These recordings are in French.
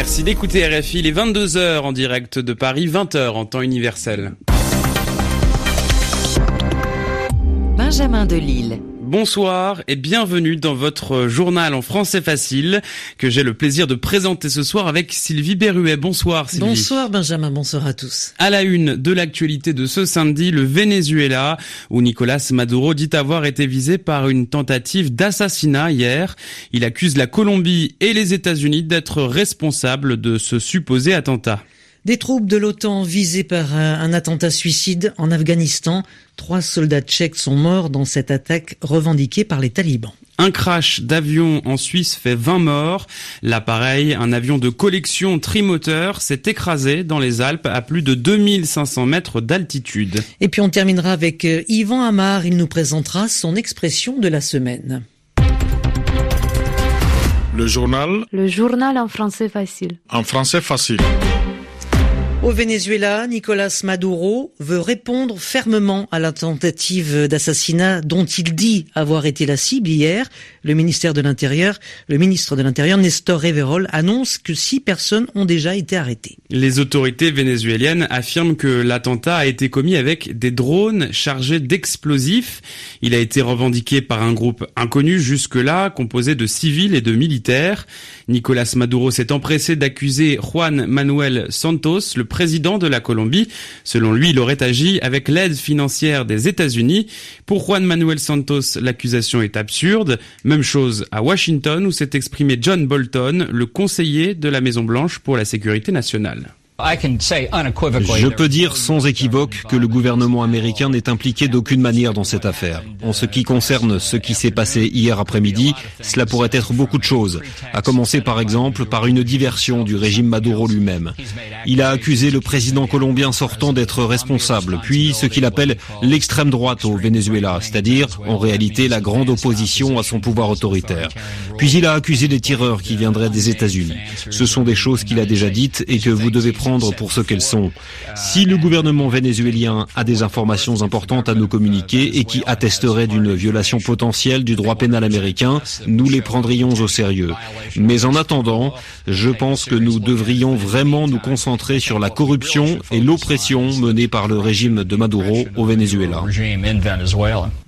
Merci d'écouter RFI les 22h en direct de Paris, 20h en temps universel. Benjamin Delille. Bonsoir et bienvenue dans votre journal en français facile que j'ai le plaisir de présenter ce soir avec Sylvie Berruet. Bonsoir Sylvie. Bonsoir Benjamin, bonsoir à tous. À la une de l'actualité de ce samedi, le Venezuela où Nicolas Maduro dit avoir été visé par une tentative d'assassinat hier. Il accuse la Colombie et les États-Unis d'être responsables de ce supposé attentat. Des troupes de l'OTAN visées par un attentat suicide en Afghanistan. Trois soldats tchèques sont morts dans cette attaque revendiquée par les talibans. Un crash d'avion en Suisse fait 20 morts. L'appareil, un avion de collection trimoteur, s'est écrasé dans les Alpes à plus de 2500 mètres d'altitude. Et puis on terminera avec euh, Yvan Amar. Il nous présentera son expression de la semaine. Le journal. Le journal en français facile. En français facile. Au Venezuela, Nicolas Maduro veut répondre fermement à la tentative d'assassinat dont il dit avoir été la cible hier. Le ministère de l'Intérieur, le ministre de l'Intérieur, Nestor Reverol, annonce que six personnes ont déjà été arrêtées. Les autorités vénézuéliennes affirment que l'attentat a été commis avec des drones chargés d'explosifs. Il a été revendiqué par un groupe inconnu jusque-là, composé de civils et de militaires. Nicolas Maduro s'est empressé d'accuser Juan Manuel Santos, le président de la Colombie. Selon lui, il aurait agi avec l'aide financière des États-Unis. Pour Juan Manuel Santos, l'accusation est absurde. Même chose à Washington où s'est exprimé John Bolton, le conseiller de la Maison Blanche pour la sécurité nationale. Je peux dire sans équivoque que le gouvernement américain n'est impliqué d'aucune manière dans cette affaire. En ce qui concerne ce qui s'est passé hier après-midi, cela pourrait être beaucoup de choses, à commencer par exemple par une diversion du régime Maduro lui-même. Il a accusé le président colombien sortant d'être responsable, puis ce qu'il appelle l'extrême droite au Venezuela, c'est-à-dire en réalité la grande opposition à son pouvoir autoritaire. Puis il a accusé des tireurs qui viendraient des États-Unis. Ce sont des choses qu'il a déjà dites et que vous devez prendre pour ce qu'elles sont. Si le gouvernement vénézuélien a des informations importantes à nous communiquer et qui attesteraient d'une violation potentielle du droit pénal américain, nous les prendrions au sérieux. Mais en attendant, je pense que nous devrions vraiment nous concentrer sur la corruption et l'oppression menée par le régime de Maduro au Venezuela.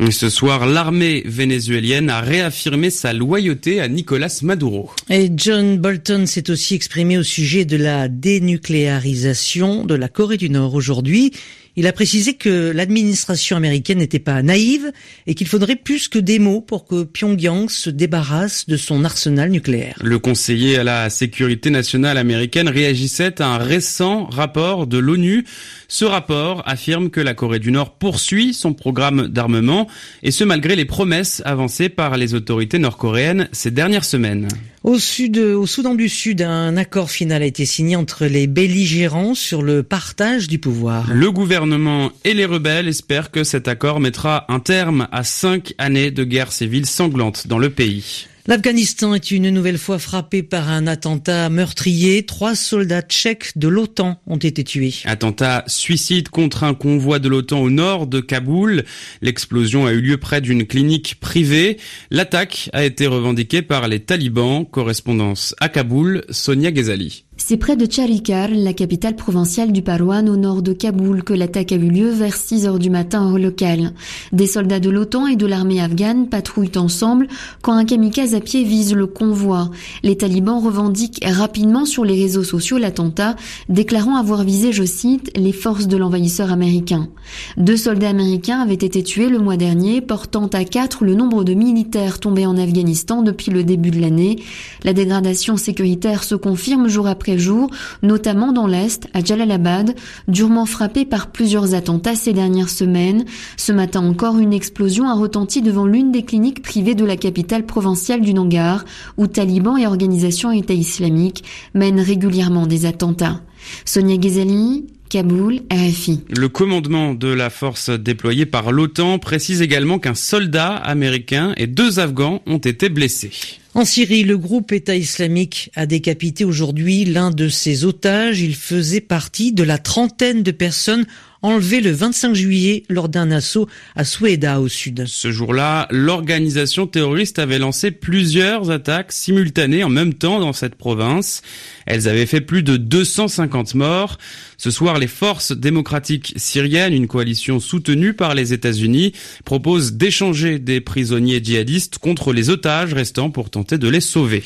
Et ce soir, l'armée vénézuélienne a réaffirmé sa loyauté à Nicolas Maduro. Et John Bolton s'est aussi exprimé au sujet de la dénucléarisation de la Corée du Nord aujourd'hui. Il a précisé que l'administration américaine n'était pas naïve et qu'il faudrait plus que des mots pour que Pyongyang se débarrasse de son arsenal nucléaire. Le conseiller à la sécurité nationale américaine réagissait à un récent rapport de l'ONU. Ce rapport affirme que la Corée du Nord poursuit son programme d'armement et ce malgré les promesses avancées par les autorités nord-coréennes ces dernières semaines. Au sud, au Soudan du Sud, un accord final a été signé entre les belligérants sur le partage du pouvoir. Le gouvernement et les rebelles espèrent que cet accord mettra un terme à cinq années de guerre civile sanglante dans le pays. L'Afghanistan est une nouvelle fois frappé par un attentat meurtrier. Trois soldats tchèques de l'OTAN ont été tués. Attentat suicide contre un convoi de l'OTAN au nord de Kaboul. L'explosion a eu lieu près d'une clinique privée. L'attaque a été revendiquée par les talibans. Correspondance à Kaboul, Sonia Ghazali. C'est près de Charikar, la capitale provinciale du Parwan au nord de Kaboul, que l'attaque a eu lieu vers 6 heures du matin au local. Des soldats de l'OTAN et de l'armée afghane patrouillent ensemble quand un kamikaze à pied vise le convoi. Les talibans revendiquent rapidement sur les réseaux sociaux l'attentat, déclarant avoir visé, je cite, les forces de l'envahisseur américain. Deux soldats américains avaient été tués le mois dernier, portant à quatre le nombre de militaires tombés en Afghanistan depuis le début de l'année. La dégradation sécuritaire se confirme jour après jour, notamment dans l'Est, à Jalalabad, durement frappé par plusieurs attentats ces dernières semaines. Ce matin encore, une explosion a retenti devant l'une des cliniques privées de la capitale provinciale du Nangar, où talibans et organisations État islamique mènent régulièrement des attentats. Sonia Ghazali, Kaboul, RFI. Le commandement de la force déployée par l'OTAN précise également qu'un soldat américain et deux Afghans ont été blessés. En Syrie, le groupe État islamique a décapité aujourd'hui l'un de ses otages. Il faisait partie de la trentaine de personnes enlevés le 25 juillet lors d'un assaut à Sueda au sud. Ce jour-là, l'organisation terroriste avait lancé plusieurs attaques simultanées en même temps dans cette province. Elles avaient fait plus de 250 morts. Ce soir, les forces démocratiques syriennes, une coalition soutenue par les États-Unis, proposent d'échanger des prisonniers djihadistes contre les otages restants pour tenter de les sauver.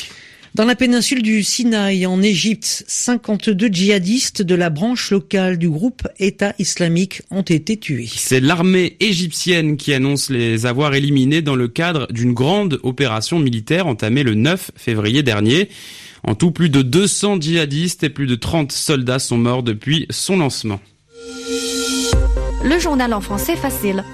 Dans la péninsule du Sinaï, en Égypte, 52 djihadistes de la branche locale du groupe État islamique ont été tués. C'est l'armée égyptienne qui annonce les avoir éliminés dans le cadre d'une grande opération militaire entamée le 9 février dernier. En tout, plus de 200 djihadistes et plus de 30 soldats sont morts depuis son lancement. Le journal en français facile.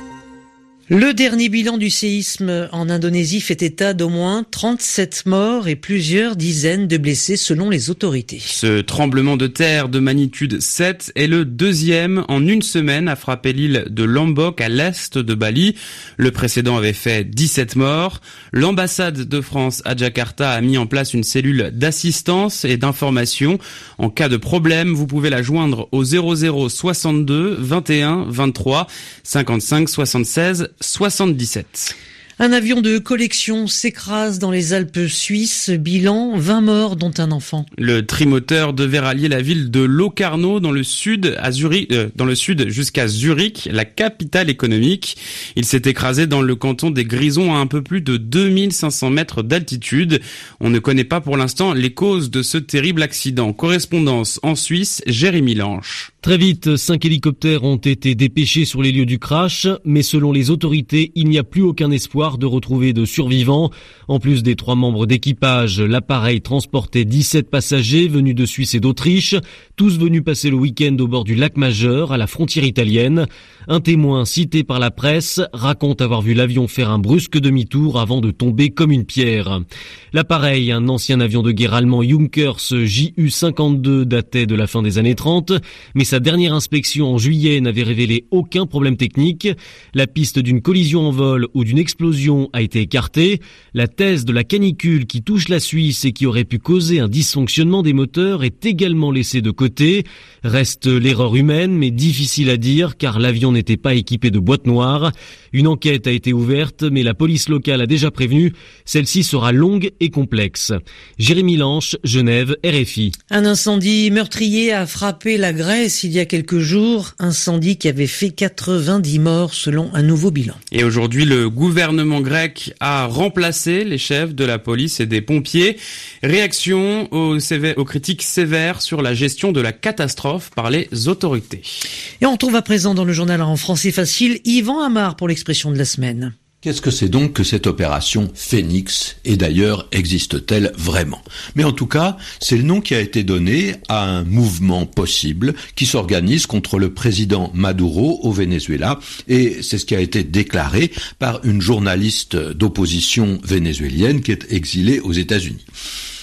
Le dernier bilan du séisme en Indonésie fait état d'au moins 37 morts et plusieurs dizaines de blessés selon les autorités. Ce tremblement de terre de magnitude 7 est le deuxième en une semaine à frapper l'île de Lombok à l'est de Bali. Le précédent avait fait 17 morts. L'ambassade de France à Jakarta a mis en place une cellule d'assistance et d'information. En cas de problème, vous pouvez la joindre au 00 62 21 23 55 76 77. Un avion de collection s'écrase dans les Alpes suisses. Bilan 20 morts, dont un enfant. Le trimoteur devait rallier la ville de Locarno dans le sud à Zurich, euh, dans le sud jusqu'à Zurich, la capitale économique. Il s'est écrasé dans le canton des Grisons à un peu plus de 2500 mètres d'altitude. On ne connaît pas pour l'instant les causes de ce terrible accident. Correspondance en Suisse, Jérémy Lanche. Très vite, cinq hélicoptères ont été dépêchés sur les lieux du crash, mais selon les autorités, il n'y a plus aucun espoir de retrouver de survivants. En plus des trois membres d'équipage, l'appareil transportait 17 passagers venus de Suisse et d'Autriche, tous venus passer le week-end au bord du lac Majeur, à la frontière italienne. Un témoin cité par la presse raconte avoir vu l'avion faire un brusque demi-tour avant de tomber comme une pierre. L'appareil, un ancien avion de guerre allemand Junkers JU-52 datait de la fin des années 30, mais sa dernière inspection en juillet n'avait révélé aucun problème technique. La piste d'une collision en vol ou d'une explosion a été écartée. La thèse de la canicule qui touche la Suisse et qui aurait pu causer un dysfonctionnement des moteurs est également laissée de côté. Reste l'erreur humaine, mais difficile à dire car l'avion n'était pas équipé de boîte noire. Une enquête a été ouverte, mais la police locale a déjà prévenu. Celle-ci sera longue et complexe. Jérémy Lanche, Genève, RFI. Un incendie meurtrier a frappé la Grèce il y a quelques jours, incendie qui avait fait 90 morts selon un nouveau bilan. Et aujourd'hui, le gouvernement grec a remplacé les chefs de la police et des pompiers. Réaction aux, aux critiques sévères sur la gestion de la catastrophe par les autorités. Et on trouve à présent dans le journal en français facile Yvan Amar pour l'expression de la semaine. Qu'est-ce que c'est donc que cette opération Phoenix Et d'ailleurs, existe-t-elle vraiment? Mais en tout cas, c'est le nom qui a été donné à un mouvement possible qui s'organise contre le président Maduro au Venezuela. Et c'est ce qui a été déclaré par une journaliste d'opposition vénézuélienne qui est exilée aux États-Unis.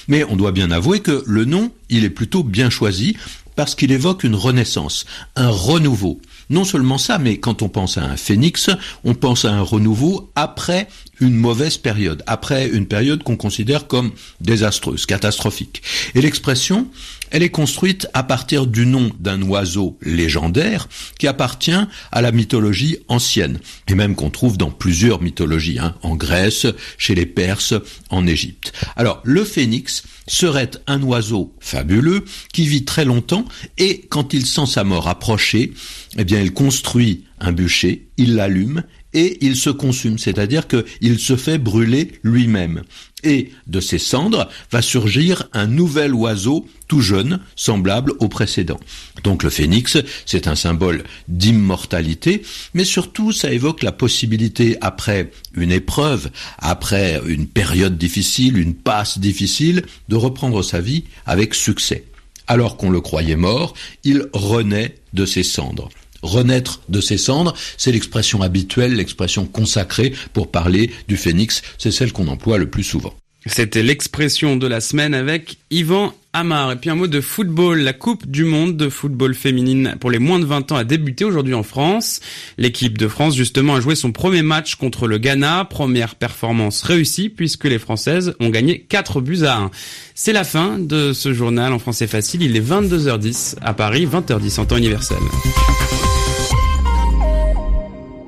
Mais on doit bien avouer que le nom, il est plutôt bien choisi parce qu'il évoque une renaissance, un renouveau. Non seulement ça, mais quand on pense à un phénix, on pense à un renouveau après une mauvaise période, après une période qu'on considère comme désastreuse, catastrophique. Et l'expression, elle est construite à partir du nom d'un oiseau légendaire qui appartient à la mythologie ancienne, et même qu'on trouve dans plusieurs mythologies, hein, en Grèce, chez les Perses, en Égypte. Alors, le phénix serait un oiseau fabuleux qui vit très longtemps et quand il sent sa mort approcher, eh bien, il construit un bûcher, il l'allume et il se consume, c'est-à-dire qu'il se fait brûler lui-même. Et de ces cendres va surgir un nouvel oiseau tout jeune, semblable au précédent. Donc le phénix, c'est un symbole d'immortalité, mais surtout ça évoque la possibilité, après une épreuve, après une période difficile, une passe difficile, de reprendre sa vie avec succès. Alors qu'on le croyait mort, il renaît de ses cendres renaître de ses cendres, c'est l'expression habituelle, l'expression consacrée pour parler du phénix, c'est celle qu'on emploie le plus souvent. C'était l'expression de la semaine avec Yvan Amar. Et puis un mot de football. La Coupe du Monde de football féminine pour les moins de 20 ans a débuté aujourd'hui en France. L'équipe de France, justement, a joué son premier match contre le Ghana. Première performance réussie puisque les Françaises ont gagné 4 buts à 1. C'est la fin de ce journal en français facile. Il est 22h10 à Paris, 20h10 en temps universel.